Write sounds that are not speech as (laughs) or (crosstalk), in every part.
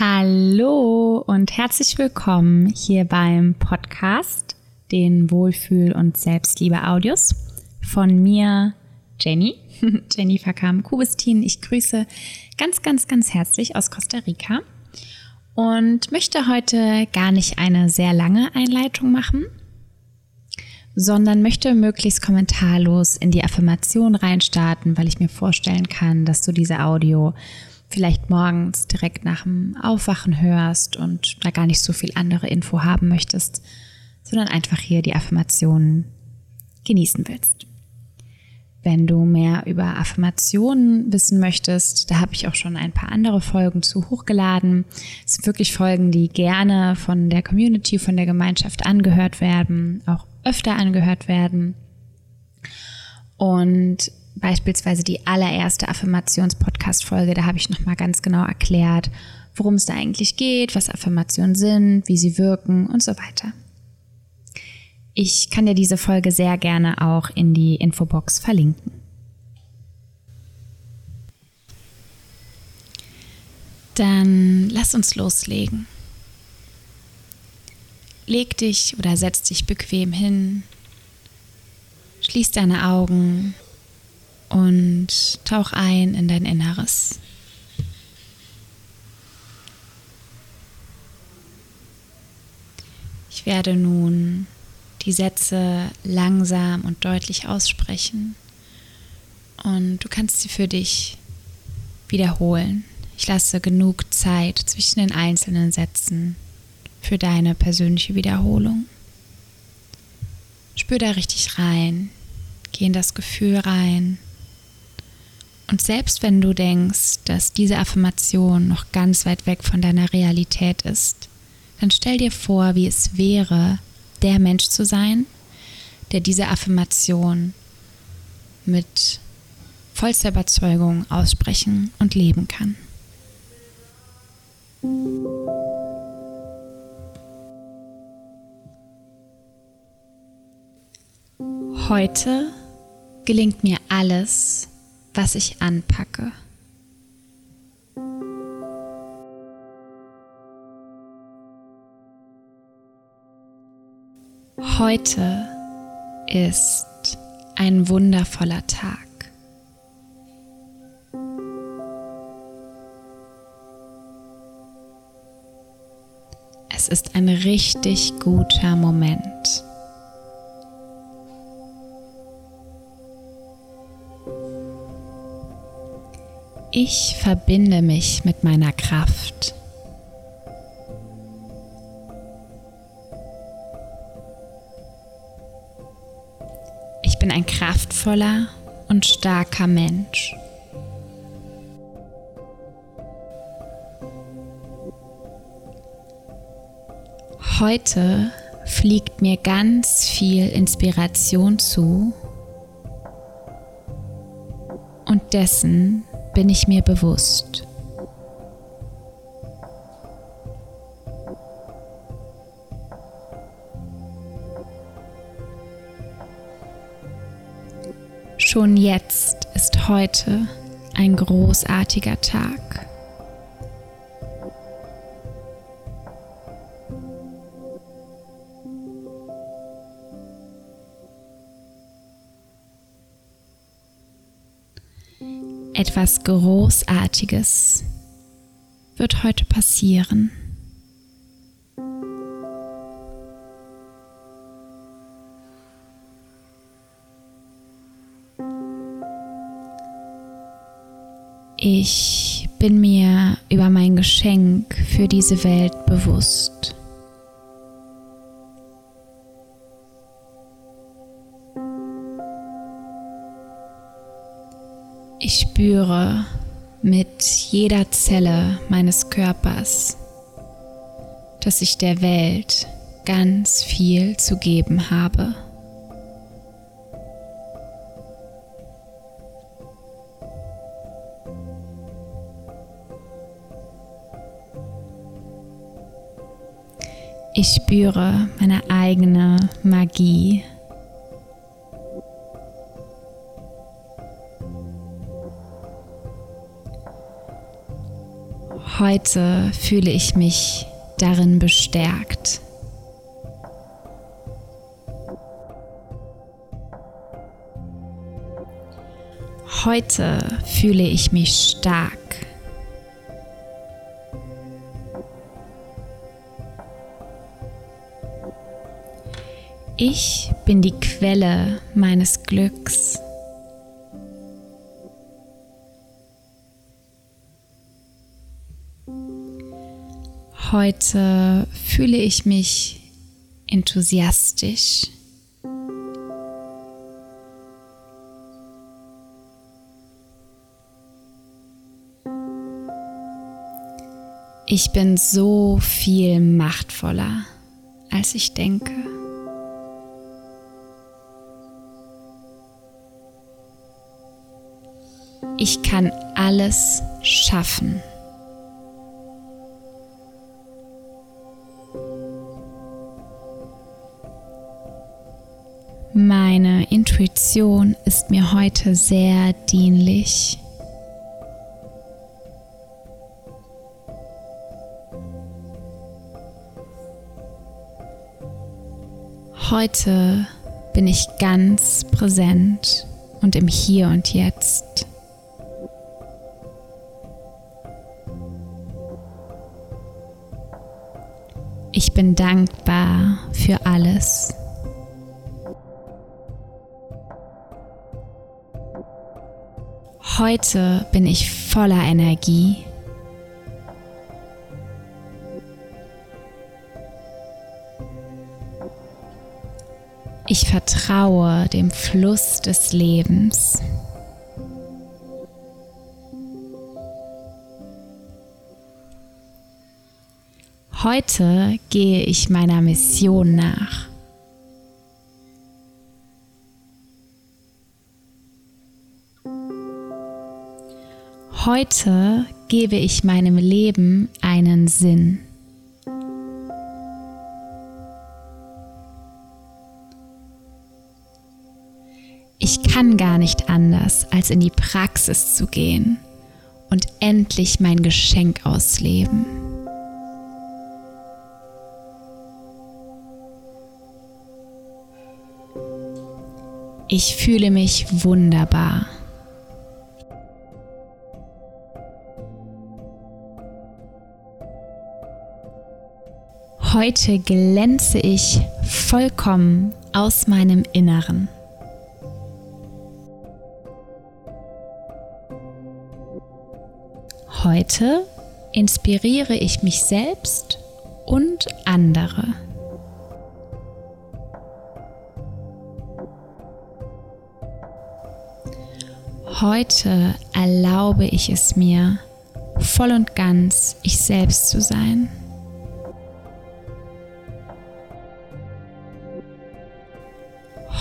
Hallo und herzlich willkommen hier beim Podcast, den Wohlfühl- und Selbstliebe-Audios von mir, Jenny, (laughs) Jennifer Kam Kubistin. Ich grüße ganz, ganz, ganz herzlich aus Costa Rica und möchte heute gar nicht eine sehr lange Einleitung machen, sondern möchte möglichst kommentarlos in die Affirmation reinstarten, weil ich mir vorstellen kann, dass du diese Audio vielleicht morgens direkt nach dem Aufwachen hörst und da gar nicht so viel andere Info haben möchtest, sondern einfach hier die Affirmationen genießen willst. Wenn du mehr über Affirmationen wissen möchtest, da habe ich auch schon ein paar andere Folgen zu hochgeladen. Es sind wirklich Folgen, die gerne von der Community, von der Gemeinschaft angehört werden, auch öfter angehört werden. Und beispielsweise die allererste Affirmations-Podcast-Folge, da habe ich nochmal ganz genau erklärt, worum es da eigentlich geht, was Affirmationen sind, wie sie wirken und so weiter. Ich kann dir diese Folge sehr gerne auch in die Infobox verlinken. Dann lass uns loslegen. Leg dich oder setz dich bequem hin, schließ deine Augen und tauch ein in dein Inneres. Ich werde nun die Sätze langsam und deutlich aussprechen und du kannst sie für dich wiederholen. Ich lasse genug Zeit zwischen den einzelnen Sätzen für deine persönliche Wiederholung. Spür da richtig rein, geh in das Gefühl rein und selbst wenn du denkst, dass diese Affirmation noch ganz weit weg von deiner Realität ist, dann stell dir vor, wie es wäre, der Mensch zu sein, der diese Affirmation mit vollster Überzeugung aussprechen und leben kann. Heute gelingt mir alles, was ich anpacke. Heute ist ein wundervoller Tag. Es ist ein richtig guter Moment. Ich verbinde mich mit meiner Kraft. Ich bin ein kraftvoller und starker Mensch. Heute fliegt mir ganz viel Inspiration zu und dessen bin ich mir bewusst. Schon jetzt ist heute ein großartiger Tag. Etwas Großartiges wird heute passieren. Ich bin mir über mein Geschenk für diese Welt bewusst. Spüre mit jeder Zelle meines Körpers, dass ich der Welt ganz viel zu geben habe. Ich spüre meine eigene Magie Heute fühle ich mich darin bestärkt. Heute fühle ich mich stark. Ich bin die Quelle meines Glücks. Heute fühle ich mich enthusiastisch. Ich bin so viel machtvoller, als ich denke. Ich kann alles schaffen. Meine Intuition ist mir heute sehr dienlich. Heute bin ich ganz präsent und im Hier und Jetzt. Ich bin dankbar für alles. Heute bin ich voller Energie. Ich vertraue dem Fluss des Lebens. Heute gehe ich meiner Mission nach. Heute gebe ich meinem Leben einen Sinn. Ich kann gar nicht anders, als in die Praxis zu gehen und endlich mein Geschenk ausleben. Ich fühle mich wunderbar. Heute glänze ich vollkommen aus meinem Inneren. Heute inspiriere ich mich selbst und andere. Heute erlaube ich es mir, voll und ganz ich selbst zu sein.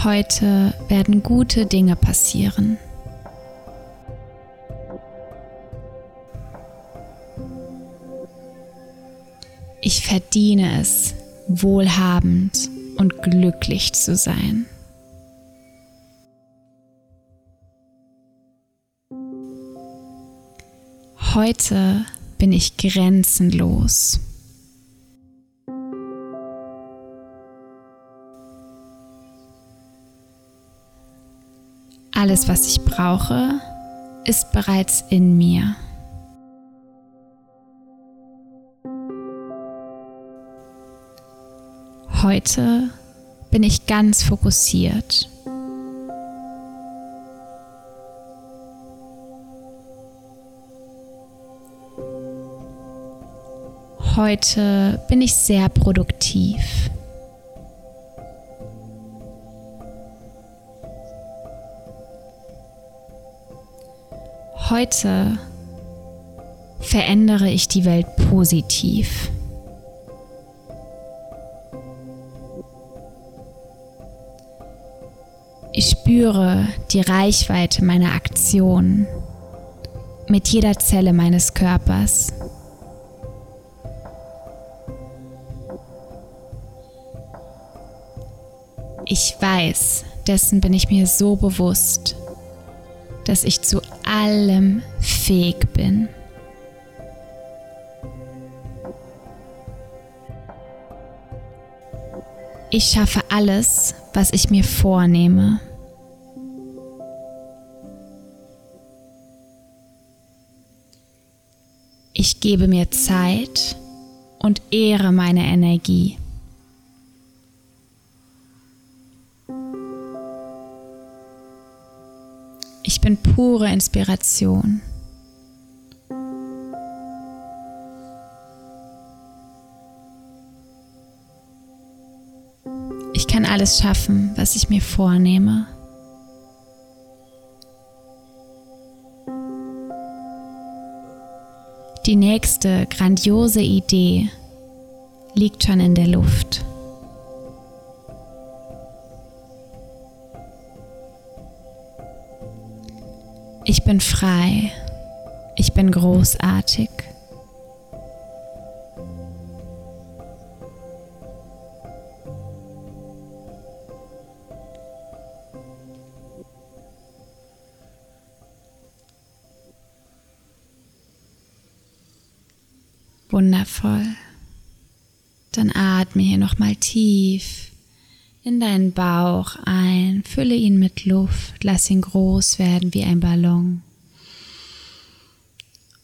Heute werden gute Dinge passieren. Ich verdiene es, wohlhabend und glücklich zu sein. Heute bin ich grenzenlos. Alles, was ich brauche, ist bereits in mir. Heute bin ich ganz fokussiert. Heute bin ich sehr produktiv. Heute verändere ich die Welt positiv. Ich spüre die Reichweite meiner Aktionen mit jeder Zelle meines Körpers. Ich weiß, dessen bin ich mir so bewusst, dass ich zu allem fähig bin. Ich schaffe alles, was ich mir vornehme. Ich gebe mir Zeit und ehre meine Energie. Ich bin pure Inspiration. Ich kann alles schaffen, was ich mir vornehme. Die nächste grandiose Idee liegt schon in der Luft. Ich bin frei. Ich bin großartig. Wundervoll. Dann atme hier nochmal tief in deinen Bauch ein, fülle ihn mit Luft, lass ihn groß werden wie ein Ballon.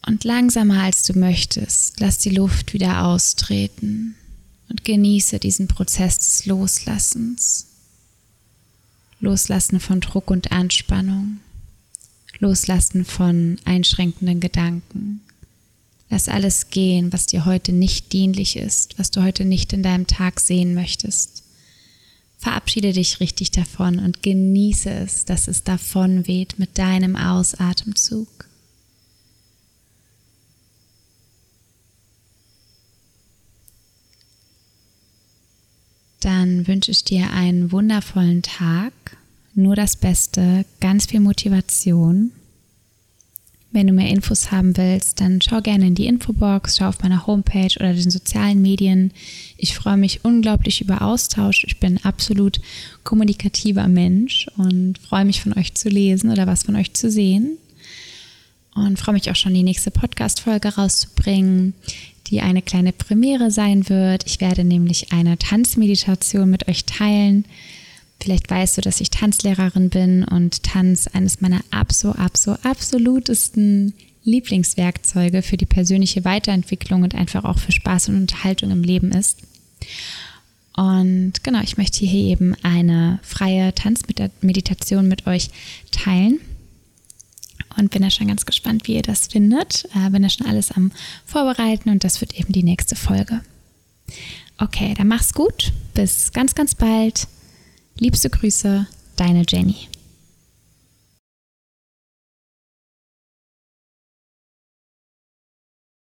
Und langsamer als du möchtest, lass die Luft wieder austreten und genieße diesen Prozess des Loslassens. Loslassen von Druck und Anspannung, Loslassen von einschränkenden Gedanken. Lass alles gehen, was dir heute nicht dienlich ist, was du heute nicht in deinem Tag sehen möchtest. Verabschiede dich richtig davon und genieße es, dass es davon weht mit deinem Ausatemzug. Dann wünsche ich dir einen wundervollen Tag, nur das Beste, ganz viel Motivation wenn du mehr Infos haben willst, dann schau gerne in die Infobox, schau auf meiner Homepage oder den sozialen Medien. Ich freue mich unglaublich über Austausch. Ich bin absolut kommunikativer Mensch und freue mich von euch zu lesen oder was von euch zu sehen. Und freue mich auch schon, die nächste Podcast-Folge rauszubringen, die eine kleine Premiere sein wird. Ich werde nämlich eine Tanzmeditation mit euch teilen Vielleicht weißt du, dass ich Tanzlehrerin bin und Tanz eines meiner abso, abso, absolutesten Lieblingswerkzeuge für die persönliche Weiterentwicklung und einfach auch für Spaß und Unterhaltung im Leben ist. Und genau, ich möchte hier eben eine freie Tanzmeditation mit euch teilen. Und bin da schon ganz gespannt, wie ihr das findet. Äh, bin da schon alles am Vorbereiten und das wird eben die nächste Folge. Okay, dann mach's gut. Bis ganz, ganz bald. Liebste Grüße, deine Jenny.